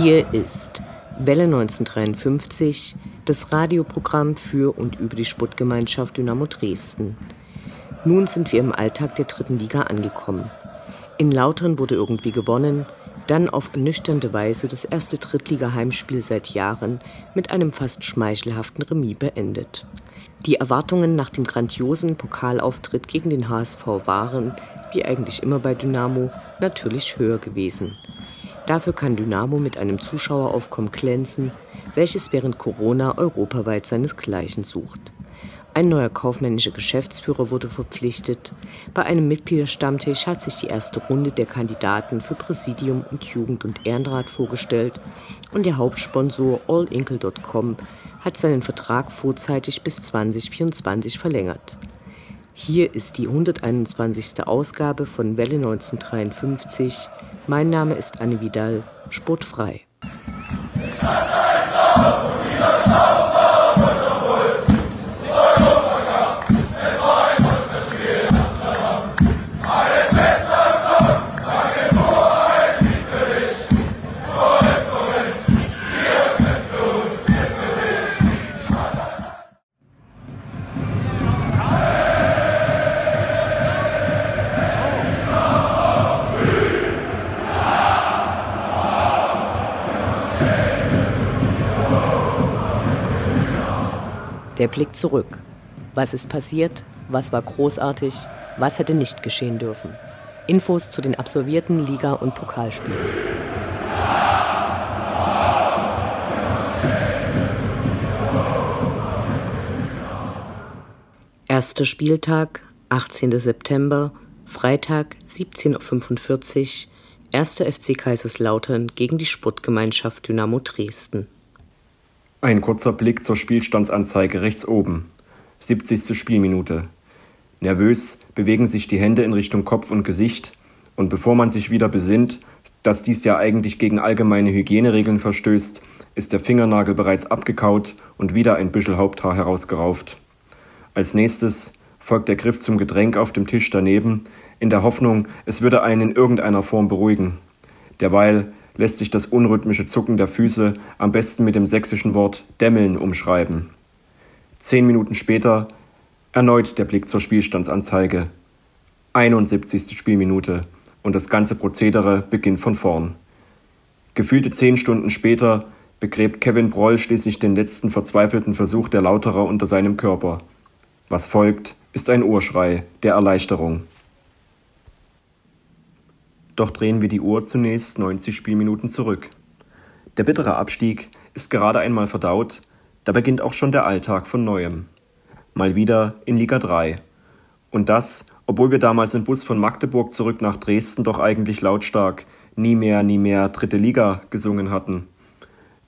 Hier ist Welle 1953, das Radioprogramm für und über die Sportgemeinschaft Dynamo Dresden. Nun sind wir im Alltag der dritten Liga angekommen. In Lautern wurde irgendwie gewonnen, dann auf ernüchternde Weise das erste Drittliga-Heimspiel seit Jahren mit einem fast schmeichelhaften Remis beendet. Die Erwartungen nach dem grandiosen Pokalauftritt gegen den HSV waren, wie eigentlich immer bei Dynamo, natürlich höher gewesen. Dafür kann Dynamo mit einem Zuschaueraufkommen glänzen, welches während Corona europaweit seinesgleichen sucht. Ein neuer kaufmännischer Geschäftsführer wurde verpflichtet. Bei einem Mitgliederstammtisch hat sich die erste Runde der Kandidaten für Präsidium und Jugend- und Ehrenrat vorgestellt und der Hauptsponsor allinkle.com hat seinen Vertrag vorzeitig bis 2024 verlängert. Hier ist die 121. Ausgabe von Welle 1953 mein Name ist Anne Vidal, sportfrei. Der Blick zurück. Was ist passiert? Was war großartig? Was hätte nicht geschehen dürfen? Infos zu den absolvierten Liga- und Pokalspielen. Erster Spieltag, 18. September, Freitag, 17.45 Uhr, 1. FC Kaiserslautern gegen die Sportgemeinschaft Dynamo Dresden. Ein kurzer Blick zur Spielstandsanzeige rechts oben. 70. Spielminute. Nervös bewegen sich die Hände in Richtung Kopf und Gesicht, und bevor man sich wieder besinnt, dass dies ja eigentlich gegen allgemeine Hygieneregeln verstößt, ist der Fingernagel bereits abgekaut und wieder ein Büschel Haupthaar herausgerauft. Als nächstes folgt der Griff zum Getränk auf dem Tisch daneben, in der Hoffnung, es würde einen in irgendeiner Form beruhigen. Derweil lässt sich das unrhythmische Zucken der Füße am besten mit dem sächsischen Wort dämmeln umschreiben. Zehn Minuten später erneut der Blick zur Spielstandsanzeige. 71. Spielminute und das ganze Prozedere beginnt von vorn. Gefühlte zehn Stunden später begräbt Kevin Broll schließlich den letzten verzweifelten Versuch der Lauterer unter seinem Körper. Was folgt, ist ein Urschrei der Erleichterung. Doch drehen wir die Uhr zunächst 90 Spielminuten zurück. Der bittere Abstieg ist gerade einmal verdaut, da beginnt auch schon der Alltag von neuem. Mal wieder in Liga 3. Und das, obwohl wir damals im Bus von Magdeburg zurück nach Dresden doch eigentlich lautstark nie mehr, nie mehr dritte Liga gesungen hatten.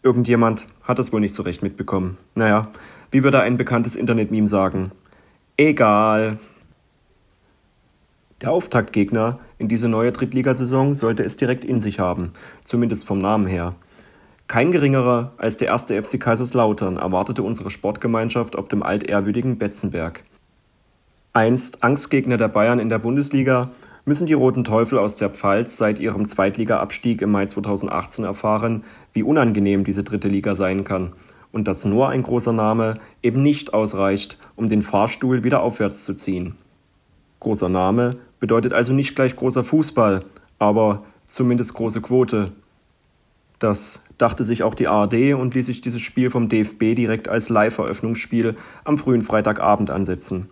Irgendjemand hat das wohl nicht so recht mitbekommen. Naja, wie würde ein bekanntes Internet-Meme sagen? Egal. Der Auftaktgegner in diese neue Drittligasaison sollte es direkt in sich haben, zumindest vom Namen her. Kein geringerer als der erste FC Kaiserslautern erwartete unsere Sportgemeinschaft auf dem altehrwürdigen Betzenberg. Einst Angstgegner der Bayern in der Bundesliga müssen die Roten Teufel aus der Pfalz seit ihrem Zweitligaabstieg im Mai 2018 erfahren, wie unangenehm diese dritte Liga sein kann und dass nur ein großer Name eben nicht ausreicht, um den Fahrstuhl wieder aufwärts zu ziehen. Großer Name bedeutet also nicht gleich großer Fußball, aber zumindest große Quote. Das dachte sich auch die ARD und ließ sich dieses Spiel vom DFB direkt als Live-Eröffnungsspiel am frühen Freitagabend ansetzen.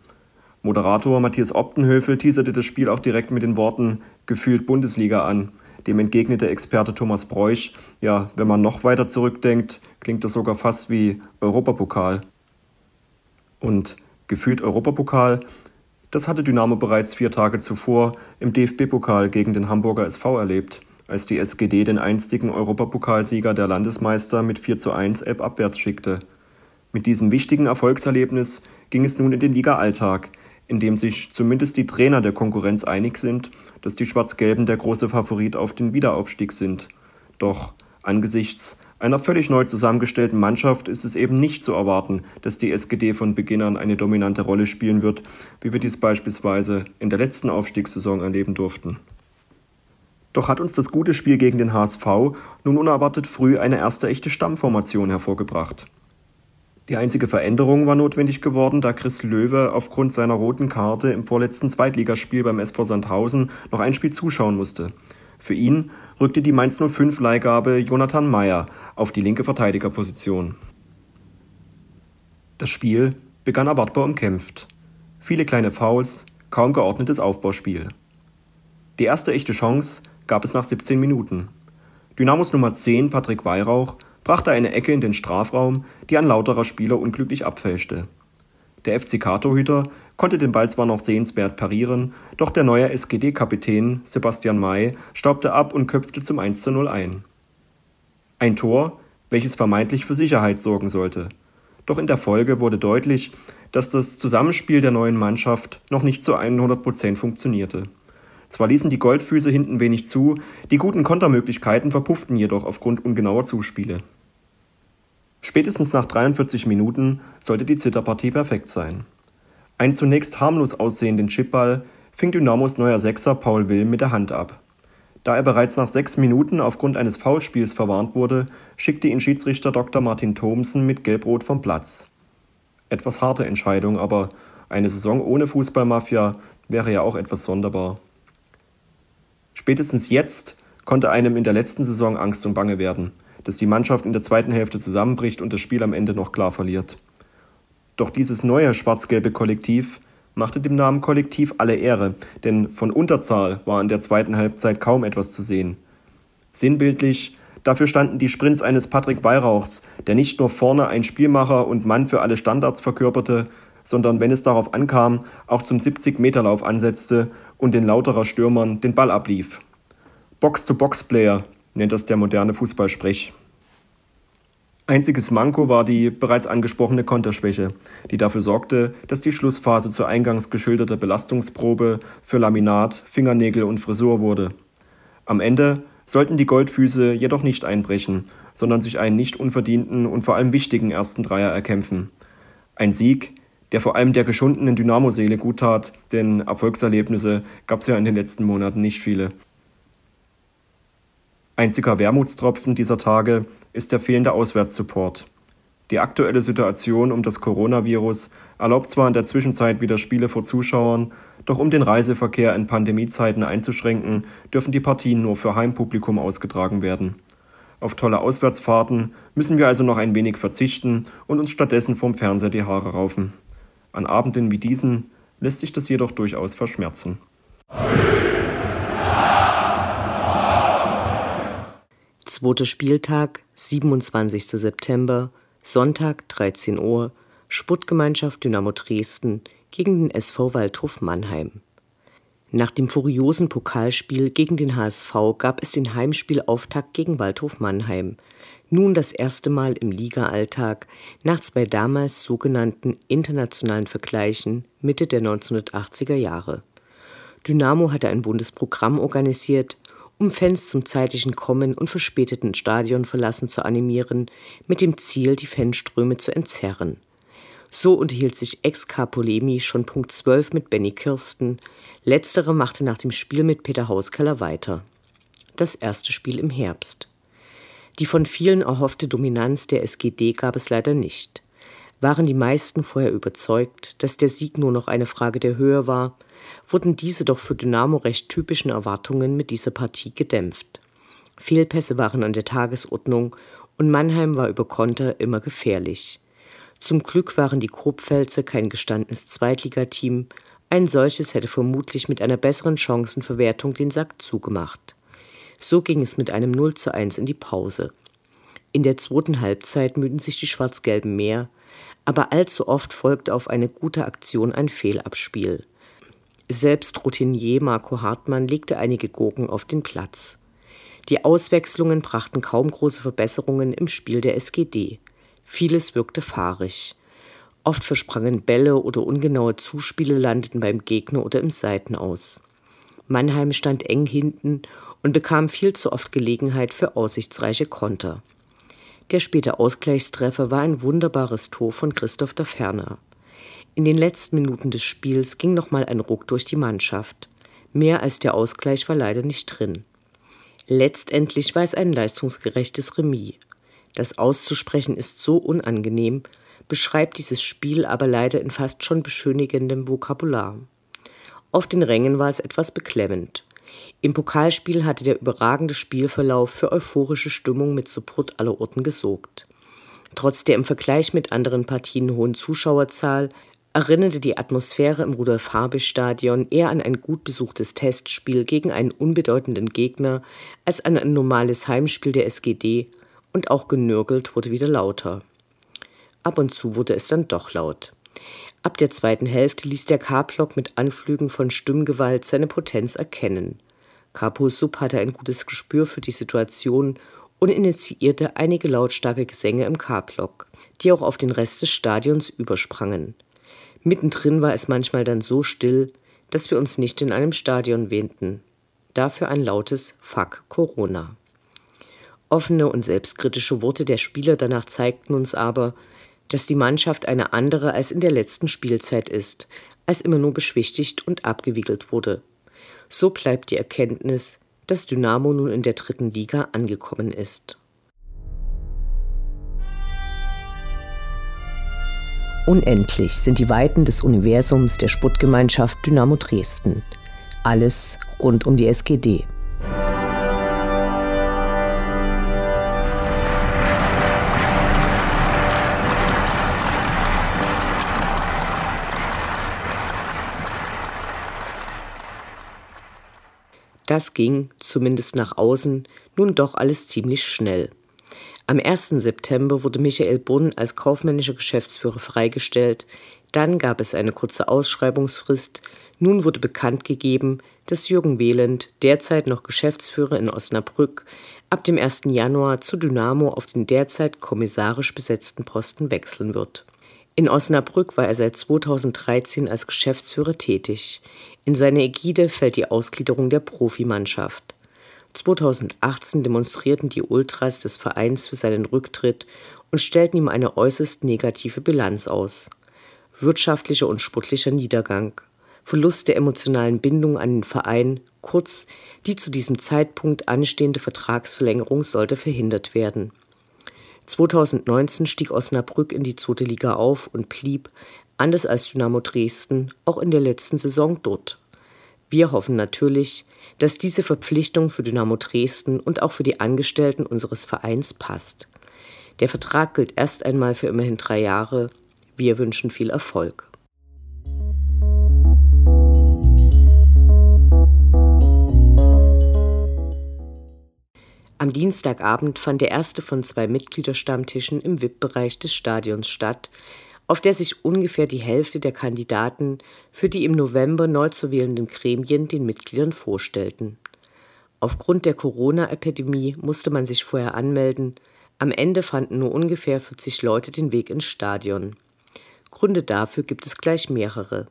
Moderator Matthias Optenhöfel teaserte das Spiel auch direkt mit den Worten gefühlt Bundesliga an. Dem entgegnete Experte Thomas Bräuch, ja, wenn man noch weiter zurückdenkt, klingt das sogar fast wie Europapokal. Und Gefühlt Europapokal, das hatte Dynamo bereits vier Tage zuvor im DFB-Pokal gegen den Hamburger SV erlebt, als die SGD den einstigen Europapokalsieger der Landesmeister mit 4 zu 1 Elb abwärts schickte. Mit diesem wichtigen Erfolgserlebnis ging es nun in den Liga-Alltag, in dem sich zumindest die Trainer der Konkurrenz einig sind, dass die Schwarz-Gelben der große Favorit auf den Wiederaufstieg sind. Doch angesichts einer völlig neu zusammengestellten Mannschaft ist es eben nicht zu erwarten, dass die SGD von Beginn an eine dominante Rolle spielen wird, wie wir dies beispielsweise in der letzten Aufstiegssaison erleben durften. Doch hat uns das gute Spiel gegen den HSV nun unerwartet früh eine erste echte Stammformation hervorgebracht. Die einzige Veränderung war notwendig geworden, da Chris Löwe aufgrund seiner roten Karte im vorletzten Zweitligaspiel beim SV Sandhausen noch ein Spiel zuschauen musste. Für ihn rückte die Mainz 05 Leihgabe Jonathan Meyer auf die linke Verteidigerposition. Das Spiel begann erwartbar umkämpft. Viele kleine Fouls, kaum geordnetes Aufbauspiel. Die erste echte Chance gab es nach 17 Minuten. Dynamos Nummer 10 Patrick Weihrauch brachte eine Ecke in den Strafraum, die ein lauterer Spieler unglücklich abfälschte. Der FCK-Torhüter konnte den Ball zwar noch sehenswert parieren, doch der neue SGD-Kapitän Sebastian May staubte ab und köpfte zum 1 zu 0 ein. Ein Tor, welches vermeintlich für Sicherheit sorgen sollte. Doch in der Folge wurde deutlich, dass das Zusammenspiel der neuen Mannschaft noch nicht zu 100 Prozent funktionierte. Zwar ließen die Goldfüße hinten wenig zu, die guten Kontermöglichkeiten verpufften jedoch aufgrund ungenauer Zuspiele. Spätestens nach 43 Minuten sollte die Zitterpartie perfekt sein. Ein zunächst harmlos aussehenden Chipball fing Dynamos neuer Sechser Paul Will mit der Hand ab. Da er bereits nach sechs Minuten aufgrund eines Foulspiels verwarnt wurde, schickte ihn Schiedsrichter Dr. Martin Thomsen mit Gelbrot vom Platz. Etwas harte Entscheidung, aber eine Saison ohne Fußballmafia wäre ja auch etwas sonderbar. Spätestens jetzt konnte einem in der letzten Saison Angst und Bange werden – dass die Mannschaft in der zweiten Hälfte zusammenbricht und das Spiel am Ende noch klar verliert. Doch dieses neue schwarz-gelbe Kollektiv machte dem Namen Kollektiv alle Ehre, denn von Unterzahl war in der zweiten Halbzeit kaum etwas zu sehen. Sinnbildlich dafür standen die Sprints eines Patrick Weihrauchs, der nicht nur vorne ein Spielmacher und Mann für alle Standards verkörperte, sondern wenn es darauf ankam, auch zum 70-Meter-Lauf ansetzte und den lauterer Stürmern den Ball ablief. Box-to-Box-Player nennt das der moderne Fußballsprech. Einziges Manko war die bereits angesprochene Konterschwäche, die dafür sorgte, dass die Schlussphase zur eingangs geschilderten Belastungsprobe für Laminat, Fingernägel und Frisur wurde. Am Ende sollten die Goldfüße jedoch nicht einbrechen, sondern sich einen nicht unverdienten und vor allem wichtigen ersten Dreier erkämpfen. Ein Sieg, der vor allem der geschundenen Dynamo-Seele gut tat, denn Erfolgserlebnisse gab es ja in den letzten Monaten nicht viele. Einziger Wermutstropfen dieser Tage ist der fehlende Auswärtssupport. Die aktuelle Situation um das Coronavirus erlaubt zwar in der Zwischenzeit wieder Spiele vor Zuschauern, doch um den Reiseverkehr in Pandemiezeiten einzuschränken, dürfen die Partien nur für Heimpublikum ausgetragen werden. Auf tolle Auswärtsfahrten müssen wir also noch ein wenig verzichten und uns stattdessen vorm Fernseher die Haare raufen. An Abenden wie diesen lässt sich das jedoch durchaus verschmerzen. Zweiter Spieltag, 27. September, Sonntag 13 Uhr, Sportgemeinschaft Dynamo Dresden gegen den SV Waldhof Mannheim. Nach dem furiosen Pokalspiel gegen den HSV gab es den Heimspielauftakt gegen Waldhof Mannheim. Nun das erste Mal im Liga-Alltag nach zwei damals sogenannten internationalen Vergleichen Mitte der 1980er Jahre. Dynamo hatte ein Bundesprogramm organisiert um Fans zum zeitlichen Kommen und verspäteten Stadionverlassen zu animieren, mit dem Ziel, die Fanströme zu entzerren. So unterhielt sich Ex-K Polemi schon Punkt 12 mit Benny Kirsten. Letztere machte nach dem Spiel mit Peter Hauskeller weiter. Das erste Spiel im Herbst. Die von vielen erhoffte Dominanz der SGD gab es leider nicht. Waren die meisten vorher überzeugt, dass der Sieg nur noch eine Frage der Höhe war, wurden diese doch für Dynamo recht typischen Erwartungen mit dieser Partie gedämpft. Fehlpässe waren an der Tagesordnung und Mannheim war über Konter immer gefährlich. Zum Glück waren die Grobpfälzer kein gestandenes Zweitligateam, ein solches hätte vermutlich mit einer besseren Chancenverwertung den Sack zugemacht. So ging es mit einem 0 zu 1 in die Pause. In der zweiten Halbzeit müden sich die Schwarz-Gelben mehr, aber allzu oft folgte auf eine gute Aktion ein Fehlabspiel. Selbst Routinier Marco Hartmann legte einige Gurken auf den Platz. Die Auswechslungen brachten kaum große Verbesserungen im Spiel der SGD. Vieles wirkte fahrig. Oft versprangen Bälle oder ungenaue Zuspiele landeten beim Gegner oder im Seitenaus. Mannheim stand eng hinten und bekam viel zu oft Gelegenheit für aussichtsreiche Konter. Der späte Ausgleichstreffer war ein wunderbares Tor von Christoph Ferner. In den letzten Minuten des Spiels ging nochmal ein Ruck durch die Mannschaft. Mehr als der Ausgleich war leider nicht drin. Letztendlich war es ein leistungsgerechtes Remis. Das auszusprechen ist so unangenehm, beschreibt dieses Spiel aber leider in fast schon beschönigendem Vokabular. Auf den Rängen war es etwas beklemmend. Im Pokalspiel hatte der überragende Spielverlauf für euphorische Stimmung mit Support aller Orten gesorgt. Trotz der im Vergleich mit anderen Partien hohen Zuschauerzahl erinnerte die Atmosphäre im Rudolf-Habich-Stadion eher an ein gut besuchtes Testspiel gegen einen unbedeutenden Gegner als an ein normales Heimspiel der SGD und auch genörgelt wurde wieder lauter. Ab und zu wurde es dann doch laut. Ab der zweiten Hälfte ließ der K-Block mit Anflügen von Stimmgewalt seine Potenz erkennen. Capo Sub hatte ein gutes Gespür für die Situation und initiierte einige lautstarke Gesänge im K-Block, die auch auf den Rest des Stadions übersprangen. Mittendrin war es manchmal dann so still, dass wir uns nicht in einem Stadion wähnten. Dafür ein lautes Fuck Corona. Offene und selbstkritische Worte der Spieler danach zeigten uns aber, dass die Mannschaft eine andere als in der letzten Spielzeit ist, als immer nur beschwichtigt und abgewiegelt wurde. So bleibt die Erkenntnis, dass Dynamo nun in der dritten Liga angekommen ist. Unendlich sind die Weiten des Universums der Sputtgemeinschaft Dynamo Dresden. Alles rund um die SGD. Das ging, zumindest nach außen, nun doch alles ziemlich schnell. Am 1. September wurde Michael Brunn als kaufmännischer Geschäftsführer freigestellt, dann gab es eine kurze Ausschreibungsfrist, nun wurde bekannt gegeben, dass Jürgen Wehland, derzeit noch Geschäftsführer in Osnabrück, ab dem 1. Januar zu Dynamo auf den derzeit kommissarisch besetzten Posten wechseln wird. In Osnabrück war er seit 2013 als Geschäftsführer tätig. In seine Ägide fällt die Ausgliederung der Profimannschaft. 2018 demonstrierten die Ultras des Vereins für seinen Rücktritt und stellten ihm eine äußerst negative Bilanz aus. Wirtschaftlicher und sportlicher Niedergang, Verlust der emotionalen Bindung an den Verein, kurz die zu diesem Zeitpunkt anstehende Vertragsverlängerung sollte verhindert werden. 2019 stieg Osnabrück in die zweite Liga auf und blieb, anders als Dynamo Dresden, auch in der letzten Saison dort. Wir hoffen natürlich, dass diese Verpflichtung für Dynamo Dresden und auch für die Angestellten unseres Vereins passt. Der Vertrag gilt erst einmal für immerhin drei Jahre. Wir wünschen viel Erfolg. Am Dienstagabend fand der erste von zwei Mitgliederstammtischen im VIP-Bereich des Stadions statt, auf der sich ungefähr die Hälfte der Kandidaten für die im November neu zu wählenden Gremien den Mitgliedern vorstellten. Aufgrund der Corona-Epidemie musste man sich vorher anmelden. Am Ende fanden nur ungefähr 40 Leute den Weg ins Stadion. Gründe dafür gibt es gleich mehrere.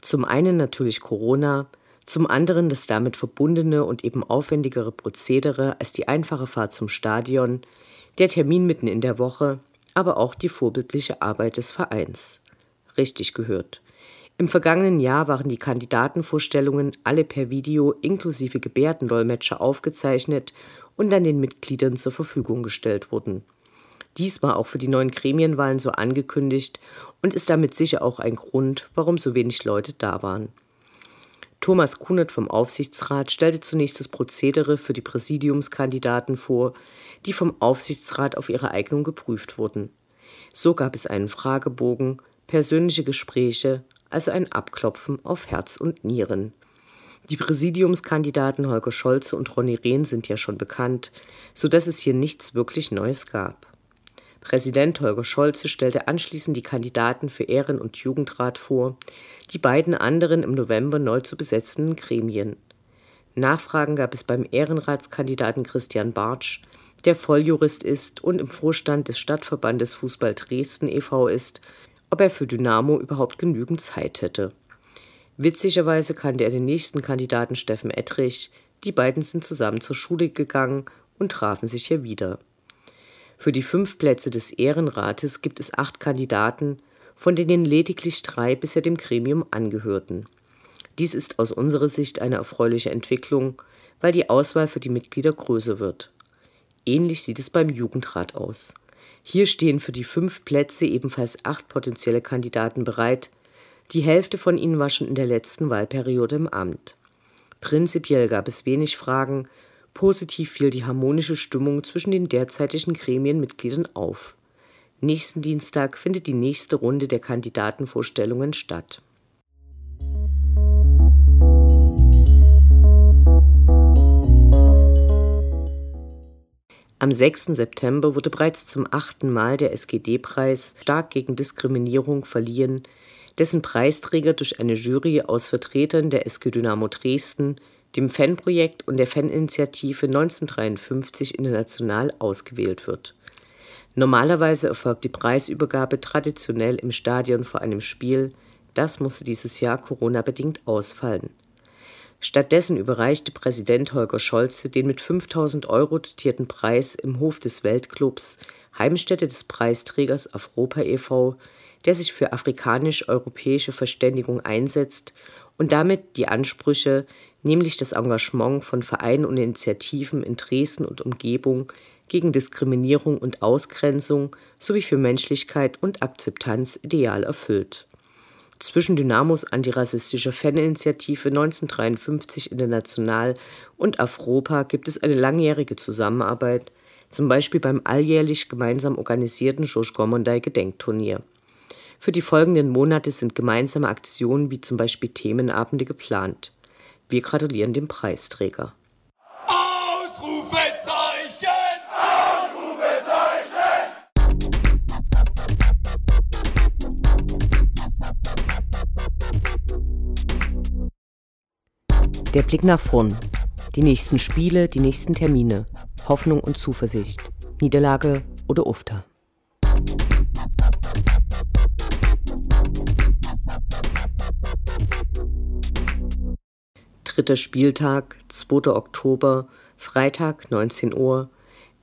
Zum einen natürlich Corona, zum anderen das damit verbundene und eben aufwendigere Prozedere als die einfache Fahrt zum Stadion, der Termin mitten in der Woche, aber auch die vorbildliche Arbeit des Vereins. Richtig gehört. Im vergangenen Jahr waren die Kandidatenvorstellungen alle per Video inklusive Gebärdendolmetscher aufgezeichnet und dann den Mitgliedern zur Verfügung gestellt worden. Dies war auch für die neuen Gremienwahlen so angekündigt und ist damit sicher auch ein Grund, warum so wenig Leute da waren. Thomas Kunert vom Aufsichtsrat stellte zunächst das Prozedere für die Präsidiumskandidaten vor, die vom Aufsichtsrat auf ihre Eignung geprüft wurden. So gab es einen Fragebogen, persönliche Gespräche, also ein Abklopfen auf Herz und Nieren. Die Präsidiumskandidaten Holger Scholze und Ronny Rehn sind ja schon bekannt, so dass es hier nichts wirklich Neues gab. Präsident Holger Scholze stellte anschließend die Kandidaten für Ehren- und Jugendrat vor, die beiden anderen im November neu zu besetzenden Gremien. Nachfragen gab es beim Ehrenratskandidaten Christian Bartsch, der Volljurist ist und im Vorstand des Stadtverbandes Fußball Dresden e.V. ist, ob er für Dynamo überhaupt genügend Zeit hätte. Witzigerweise kannte er den nächsten Kandidaten Steffen Ettrich, die beiden sind zusammen zur Schule gegangen und trafen sich hier wieder. Für die fünf Plätze des Ehrenrates gibt es acht Kandidaten, von denen lediglich drei bisher dem Gremium angehörten. Dies ist aus unserer Sicht eine erfreuliche Entwicklung, weil die Auswahl für die Mitglieder größer wird. Ähnlich sieht es beim Jugendrat aus. Hier stehen für die fünf Plätze ebenfalls acht potenzielle Kandidaten bereit. Die Hälfte von ihnen war schon in der letzten Wahlperiode im Amt. Prinzipiell gab es wenig Fragen, Positiv fiel die harmonische Stimmung zwischen den derzeitigen Gremienmitgliedern auf. Nächsten Dienstag findet die nächste Runde der Kandidatenvorstellungen statt. Am 6. September wurde bereits zum achten Mal der SGD-Preis Stark gegen Diskriminierung verliehen, dessen Preisträger durch eine Jury aus Vertretern der SG Dynamo Dresden, dem Fanprojekt und der Faninitiative 1953 international ausgewählt wird. Normalerweise erfolgt die Preisübergabe traditionell im Stadion vor einem Spiel, das musste dieses Jahr Corona-bedingt ausfallen. Stattdessen überreichte Präsident Holger Scholze den mit 5000 Euro dotierten Preis im Hof des Weltclubs, Heimstätte des Preisträgers Afropa e.V., der sich für afrikanisch-europäische Verständigung einsetzt und damit die Ansprüche, nämlich das Engagement von Vereinen und Initiativen in Dresden und Umgebung gegen Diskriminierung und Ausgrenzung sowie für Menschlichkeit und Akzeptanz ideal erfüllt. Zwischen Dynamos antirassistischer Faninitiative 1953 International und Afropa gibt es eine langjährige Zusammenarbeit, zum Beispiel beim alljährlich gemeinsam organisierten Josh Gormondai Gedenkturnier. Für die folgenden Monate sind gemeinsame Aktionen wie zum Beispiel Themenabende geplant. Wir gratulieren dem Preisträger. Der Blick nach vorn. Die nächsten Spiele, die nächsten Termine. Hoffnung und Zuversicht. Niederlage oder Ufter. Dritter Spieltag, 2. Oktober, Freitag 19 Uhr,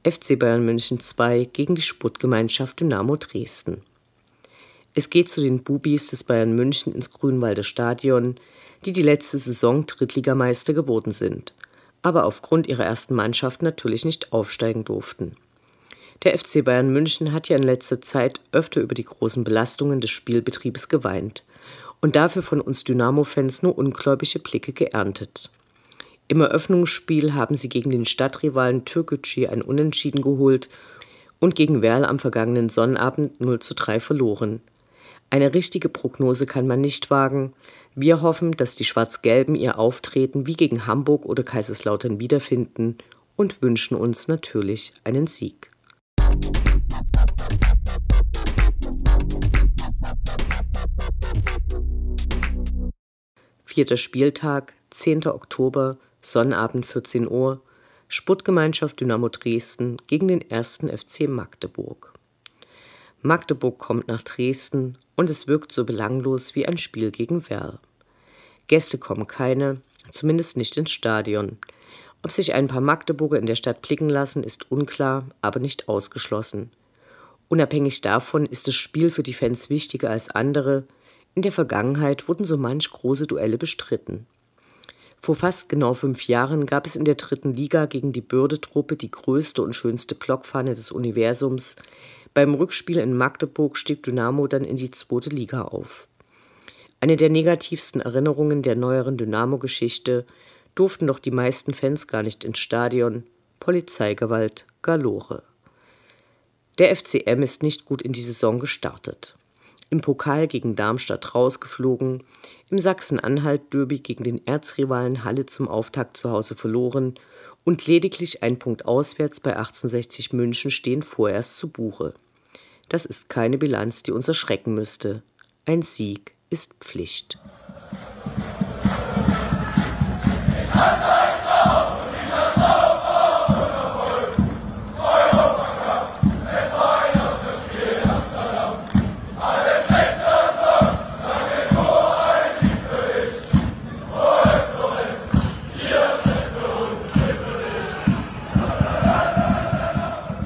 FC Bayern München 2 gegen die Sportgemeinschaft Dynamo Dresden. Es geht zu den Bubis des Bayern München ins Grünwalder Stadion, die die letzte Saison Drittligameister geworden sind, aber aufgrund ihrer ersten Mannschaft natürlich nicht aufsteigen durften. Der FC Bayern München hat ja in letzter Zeit öfter über die großen Belastungen des Spielbetriebes geweint und dafür von uns Dynamo-Fans nur ungläubige Blicke geerntet. Im Eröffnungsspiel haben sie gegen den Stadtrivalen Türkgücü ein Unentschieden geholt und gegen Werl am vergangenen Sonnabend 0 zu 3 verloren. Eine richtige Prognose kann man nicht wagen. Wir hoffen, dass die Schwarz-Gelben ihr Auftreten wie gegen Hamburg oder Kaiserslautern wiederfinden und wünschen uns natürlich einen Sieg. Vierter Spieltag, 10. Oktober, Sonnabend 14 Uhr, Sportgemeinschaft Dynamo Dresden gegen den 1. FC Magdeburg. Magdeburg kommt nach Dresden und es wirkt so belanglos wie ein Spiel gegen Werl. Gäste kommen keine, zumindest nicht ins Stadion. Ob sich ein paar Magdeburger in der Stadt blicken lassen, ist unklar, aber nicht ausgeschlossen. Unabhängig davon ist das Spiel für die Fans wichtiger als andere, in der Vergangenheit wurden so manch große Duelle bestritten. Vor fast genau fünf Jahren gab es in der dritten Liga gegen die Bürde-Truppe die größte und schönste Blockfahne des Universums. Beim Rückspiel in Magdeburg stieg Dynamo dann in die zweite Liga auf. Eine der negativsten Erinnerungen der neueren Dynamo-Geschichte durften doch die meisten Fans gar nicht ins Stadion. Polizeigewalt galore. Der FCM ist nicht gut in die Saison gestartet im Pokal gegen Darmstadt rausgeflogen, im Sachsen-Anhalt-Derby gegen den Erzrivalen Halle zum Auftakt zu Hause verloren und lediglich ein Punkt auswärts bei 1860 München stehen vorerst zu Buche. Das ist keine Bilanz, die uns erschrecken müsste. Ein Sieg ist Pflicht.